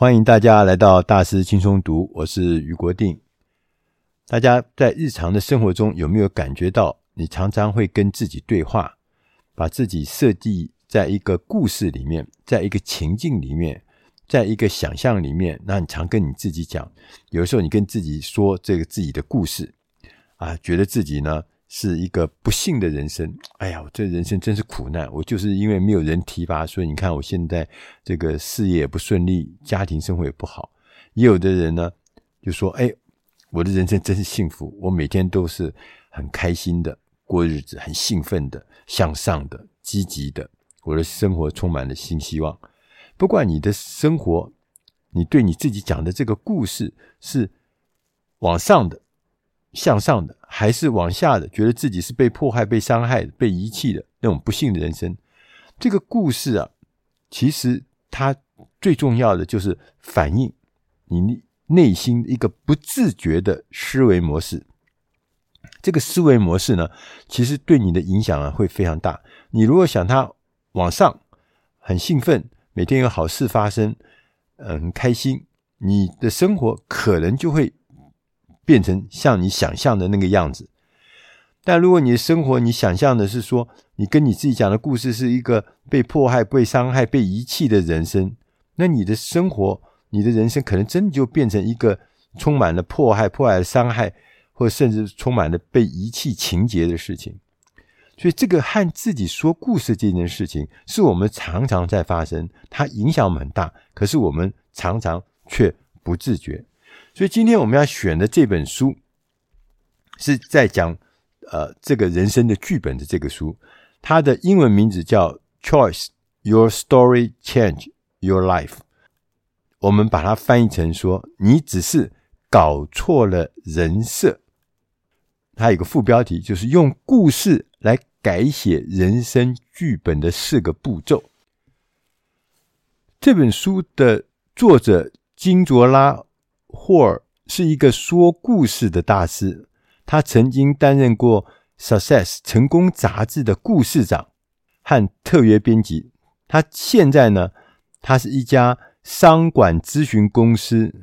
欢迎大家来到大师轻松读，我是余国定。大家在日常的生活中有没有感觉到，你常常会跟自己对话，把自己设计在一个故事里面，在一个情境里面，在一个想象里面？那你常跟你自己讲，有时候你跟自己说这个自己的故事啊，觉得自己呢，是一个不幸的人生，哎呀，我这人生真是苦难。我就是因为没有人提拔，所以你看我现在这个事业也不顺利，家庭生活也不好。也有的人呢，就说：“哎，我的人生真是幸福，我每天都是很开心的过日子，很兴奋的，向上的，积极的，我的生活充满了新希望。”不管你的生活，你对你自己讲的这个故事是往上的。向上的还是往下的，觉得自己是被迫害、被伤害、被遗弃的那种不幸的人生。这个故事啊，其实它最重要的就是反映你内心一个不自觉的思维模式。这个思维模式呢，其实对你的影响啊会非常大。你如果想它往上，很兴奋，每天有好事发生，嗯，很开心，你的生活可能就会。变成像你想象的那个样子，但如果你的生活，你想象的是说，你跟你自己讲的故事是一个被迫害、被伤害、被遗弃的人生，那你的生活，你的人生可能真的就变成一个充满了迫害、迫害、伤害，或甚至充满了被遗弃情节的事情。所以，这个和自己说故事这件事情，是我们常常在发生，它影响很大，可是我们常常却不自觉。所以今天我们要选的这本书，是在讲呃这个人生的剧本的这个书，它的英文名字叫《Choice: Your Story Change Your Life》。我们把它翻译成说：“你只是搞错了人设。”它有一个副标题，就是用故事来改写人生剧本的四个步骤。这本书的作者金卓拉。霍尔是一个说故事的大师，他曾经担任过《Success》成功杂志的故事长和特约编辑。他现在呢，他是一家商管咨询公司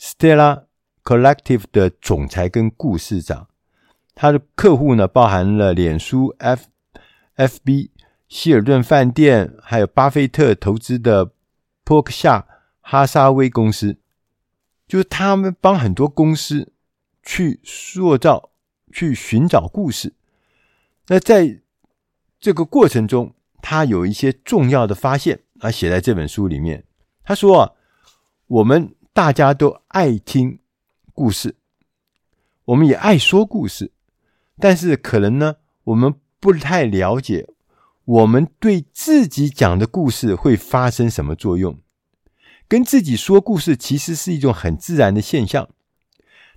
Stella Collective 的总裁跟故事长。他的客户呢，包含了脸书、F、FB、希尔顿饭店，还有巴菲特投资的波克夏哈撒威公司。就是他们帮很多公司去塑造、去寻找故事。那在这个过程中，他有一些重要的发现，啊，写在这本书里面。他说啊，我们大家都爱听故事，我们也爱说故事，但是可能呢，我们不太了解，我们对自己讲的故事会发生什么作用。跟自己说故事其实是一种很自然的现象，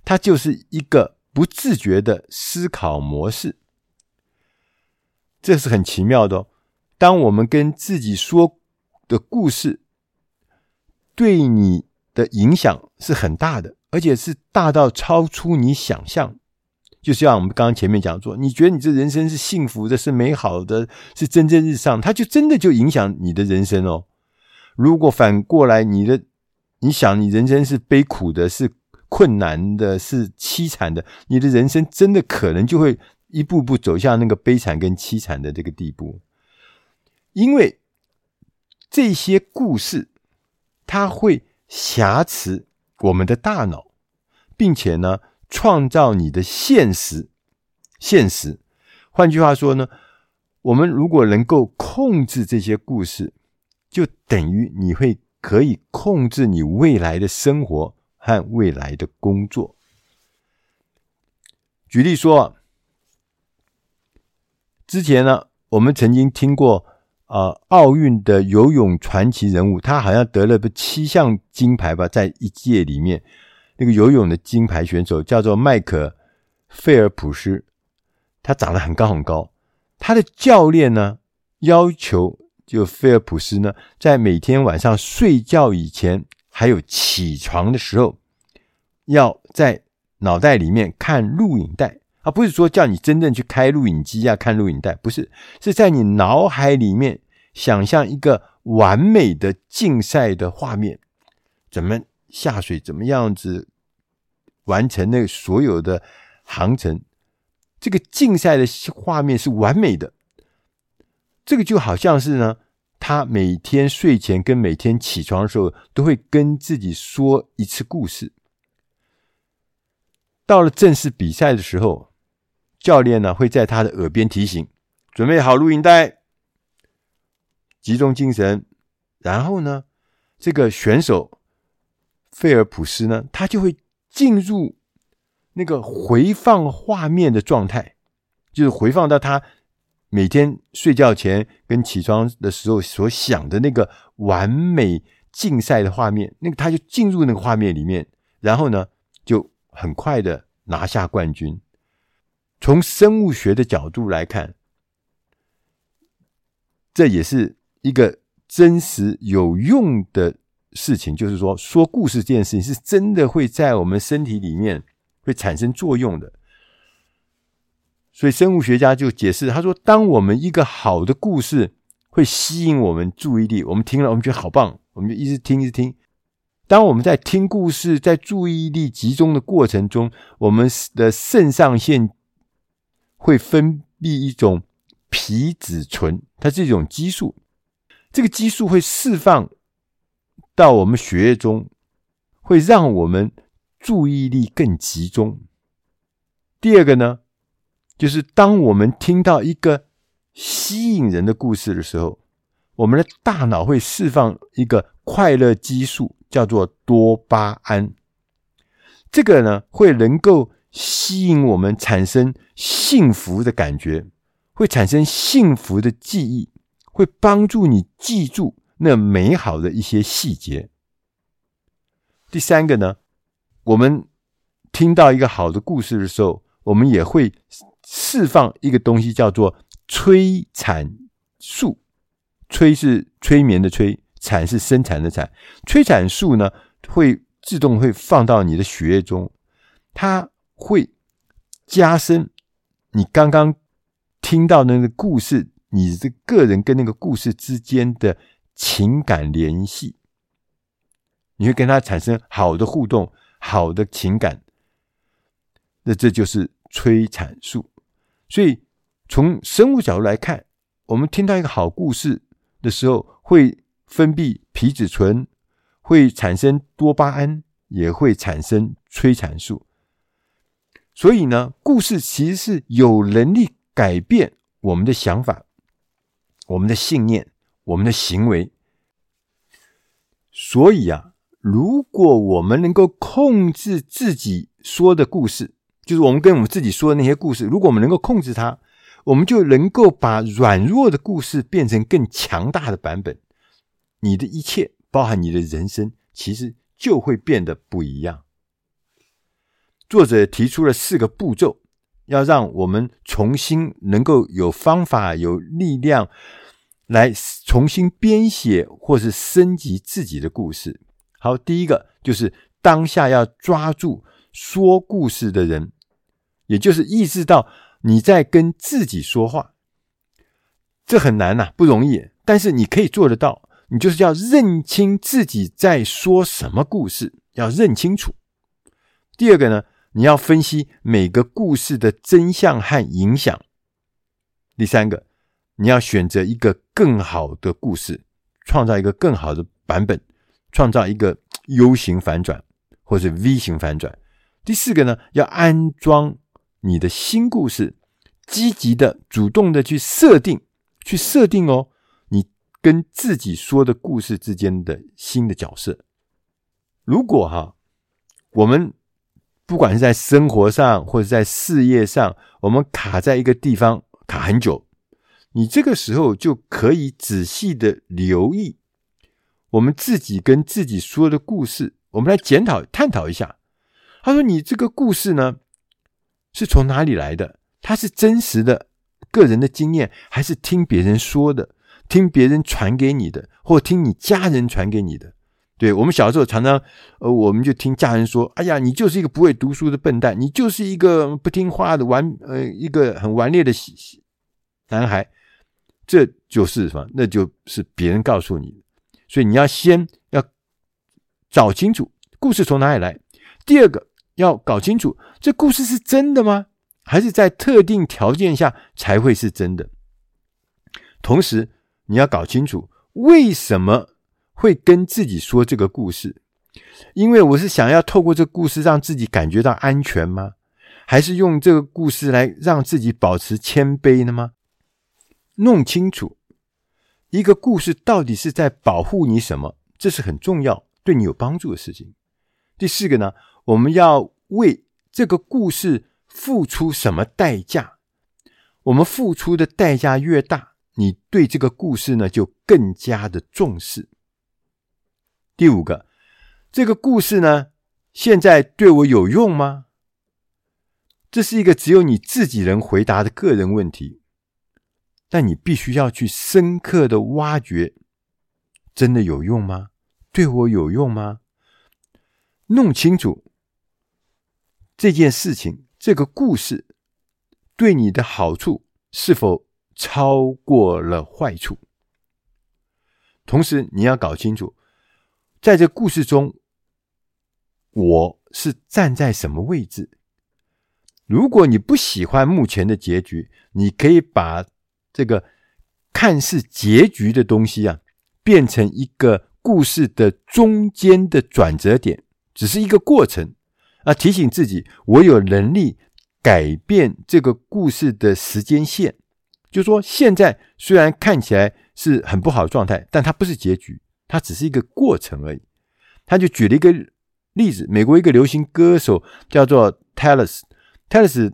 它就是一个不自觉的思考模式，这是很奇妙的哦。当我们跟自己说的故事，对你的影响是很大的，而且是大到超出你想象。就像我们刚刚前面讲说，你觉得你这人生是幸福的，是美好的，是蒸蒸日上，它就真的就影响你的人生哦。如果反过来，你的你想，你人生是悲苦的，是困难的，是凄惨的，你的人生真的可能就会一步步走向那个悲惨跟凄惨的这个地步。因为这些故事，它会挟持我们的大脑，并且呢，创造你的现实。现实，换句话说呢，我们如果能够控制这些故事。就等于你会可以控制你未来的生活和未来的工作。举例说，之前呢，我们曾经听过呃奥运的游泳传奇人物，他好像得了个七项金牌吧，在一届里面，那个游泳的金牌选手叫做迈克菲尔普斯，他长得很高很高，他的教练呢要求。就菲尔普斯呢，在每天晚上睡觉以前，还有起床的时候，要在脑袋里面看录影带，而不是说叫你真正去开录影机啊，看录影带，不是，是在你脑海里面想象一个完美的竞赛的画面，怎么下水，怎么样子完成那个所有的航程，这个竞赛的画面是完美的。这个就好像是呢，他每天睡前跟每天起床的时候，都会跟自己说一次故事。到了正式比赛的时候，教练呢会在他的耳边提醒：“准备好录音带，集中精神。”然后呢，这个选手费尔普斯呢，他就会进入那个回放画面的状态，就是回放到他每天睡觉前跟起床的时候所想的那个完美竞赛的画面，那个他就进入那个画面里面，然后呢，就很快的拿下冠军。从生物学的角度来看，这也是一个。真实有用的事情，就是说，说故事这件事情是真的会在我们身体里面会产生作用的。所以生物学家就解释，他说，当我们一个好的故事会吸引我们注意力，我们听了我们觉得好棒，我们就一直听一直听。当我们在听故事，在注意力集中的过程中，我们的肾上腺会分泌一种皮质醇，它是一种激素。这个激素会释放到我们血液中，会让我们注意力更集中。第二个呢，就是当我们听到一个吸引人的故事的时候，我们的大脑会释放一个快乐激素，叫做多巴胺。这个呢，会能够吸引我们产生幸福的感觉，会产生幸福的记忆。会帮助你记住那美好的一些细节。第三个呢，我们听到一个好的故事的时候，我们也会释放一个东西，叫做催产素。催是催眠的催，产是生产的产。催产素呢，会自动会放到你的血液中，它会加深你刚刚听到的那个故事。你这个人跟那个故事之间的情感联系，你会跟他产生好的互动、好的情感，那这就是催产素。所以从生物角度来看，我们听到一个好故事的时候，会分泌皮质醇，会产生多巴胺，也会产生催产素。所以呢，故事其实是有能力改变我们的想法。我们的信念，我们的行为。所以啊，如果我们能够控制自己说的故事，就是我们跟我们自己说的那些故事，如果我们能够控制它，我们就能够把软弱的故事变成更强大的版本。你的一切，包含你的人生，其实就会变得不一样。作者提出了四个步骤，要让我们重新能够有方法、有力量。来重新编写或是升级自己的故事。好，第一个就是当下要抓住说故事的人，也就是意识到你在跟自己说话。这很难呐，不容易，但是你可以做得到。你就是要认清自己在说什么故事，要认清楚。第二个呢，你要分析每个故事的真相和影响。第三个。你要选择一个更好的故事，创造一个更好的版本，创造一个 U 型反转或者 V 型反转。第四个呢，要安装你的新故事，积极的、主动的去设定，去设定哦，你跟自己说的故事之间的新的角色。如果哈，我们不管是在生活上或者在事业上，我们卡在一个地方卡很久。你这个时候就可以仔细的留意我们自己跟自己说的故事，我们来检讨探讨一下。他说：“你这个故事呢，是从哪里来的？它是真实的个人的经验，还是听别人说的？听别人传给你的，或听你家人传给你的？对，我们小时候常常，呃，我们就听家人说：‘哎呀，你就是一个不会读书的笨蛋，你就是一个不听话的顽，呃，一个很顽劣的男孩。’”这就是什么？那就是别人告诉你的，所以你要先要找清楚故事从哪里来。第二个，要搞清楚这故事是真的吗？还是在特定条件下才会是真的？同时，你要搞清楚为什么会跟自己说这个故事。因为我是想要透过这个故事让自己感觉到安全吗？还是用这个故事来让自己保持谦卑呢吗？弄清楚一个故事到底是在保护你什么，这是很重要，对你有帮助的事情。第四个呢，我们要为这个故事付出什么代价？我们付出的代价越大，你对这个故事呢就更加的重视。第五个。这个故事呢，现在对我有用吗？这是一个只有你自己能回答的个人问题，但你必须要去深刻的挖掘，真的有用吗？对我有用吗？弄清楚这件事情，这个故事对你的好处是否超过了坏处？同时，你要搞清楚，在这故事中。我是站在什么位置？如果你不喜欢目前的结局，你可以把这个看似结局的东西啊，变成一个故事的中间的转折点，只是一个过程啊，提醒自己，我有能力改变这个故事的时间线。就说现在虽然看起来是很不好的状态，但它不是结局，它只是一个过程而已。他就举了一个。例子，美国一个流行歌手叫做 Talos，Talos，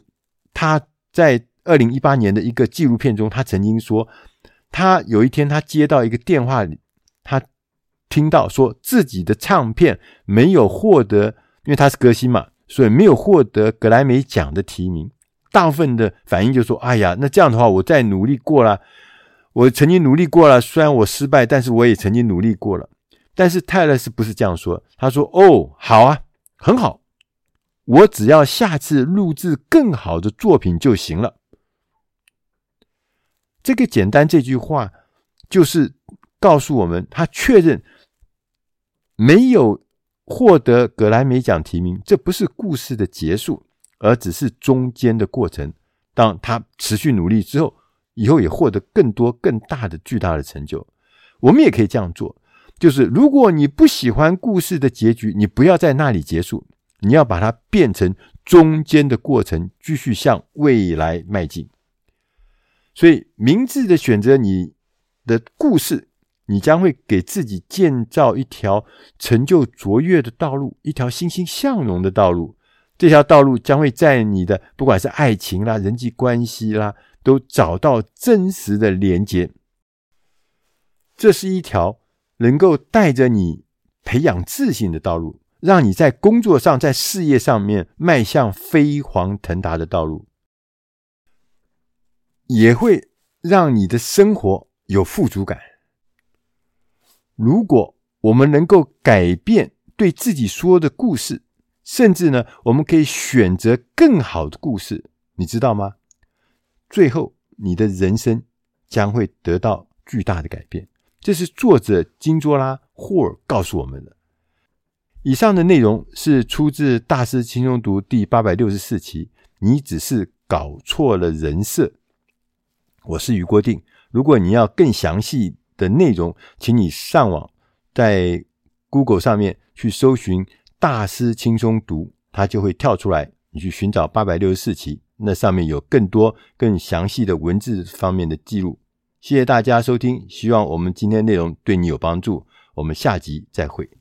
他在二零一八年的一个纪录片中，他曾经说，他有一天他接到一个电话里，他听到说自己的唱片没有获得，因为他是歌星嘛，所以没有获得格莱美奖的提名。大部分的反应就说：“哎呀，那这样的话，我再努力过了，我曾经努力过了，虽然我失败，但是我也曾经努力过了。”但是泰勒斯不是这样说，他说：“哦，好啊，很好，我只要下次录制更好的作品就行了。”这个简单这句话就是告诉我们，他确认没有获得格莱美奖提名，这不是故事的结束，而只是中间的过程。当他持续努力之后，以后也获得更多更大的巨大的成就。我们也可以这样做。就是，如果你不喜欢故事的结局，你不要在那里结束，你要把它变成中间的过程，继续向未来迈进。所以，明智的选择你的故事，你将会给自己建造一条成就卓越的道路，一条欣欣向荣的道路。这条道路将会在你的不管是爱情啦、人际关系啦，都找到真实的连接。这是一条。能够带着你培养自信的道路，让你在工作上、在事业上面迈向飞黄腾达的道路，也会让你的生活有富足感。如果我们能够改变对自己说的故事，甚至呢，我们可以选择更好的故事，你知道吗？最后，你的人生将会得到巨大的改变。这是作者金卓拉·霍尔告诉我们的。以上的内容是出自《大师轻松读》第八百六十四期。你只是搞错了人设。我是余国定。如果你要更详细的内容，请你上网，在 Google 上面去搜寻《大师轻松读》，它就会跳出来。你去寻找八百六十四期，那上面有更多更详细的文字方面的记录。谢谢大家收听，希望我们今天内容对你有帮助。我们下集再会。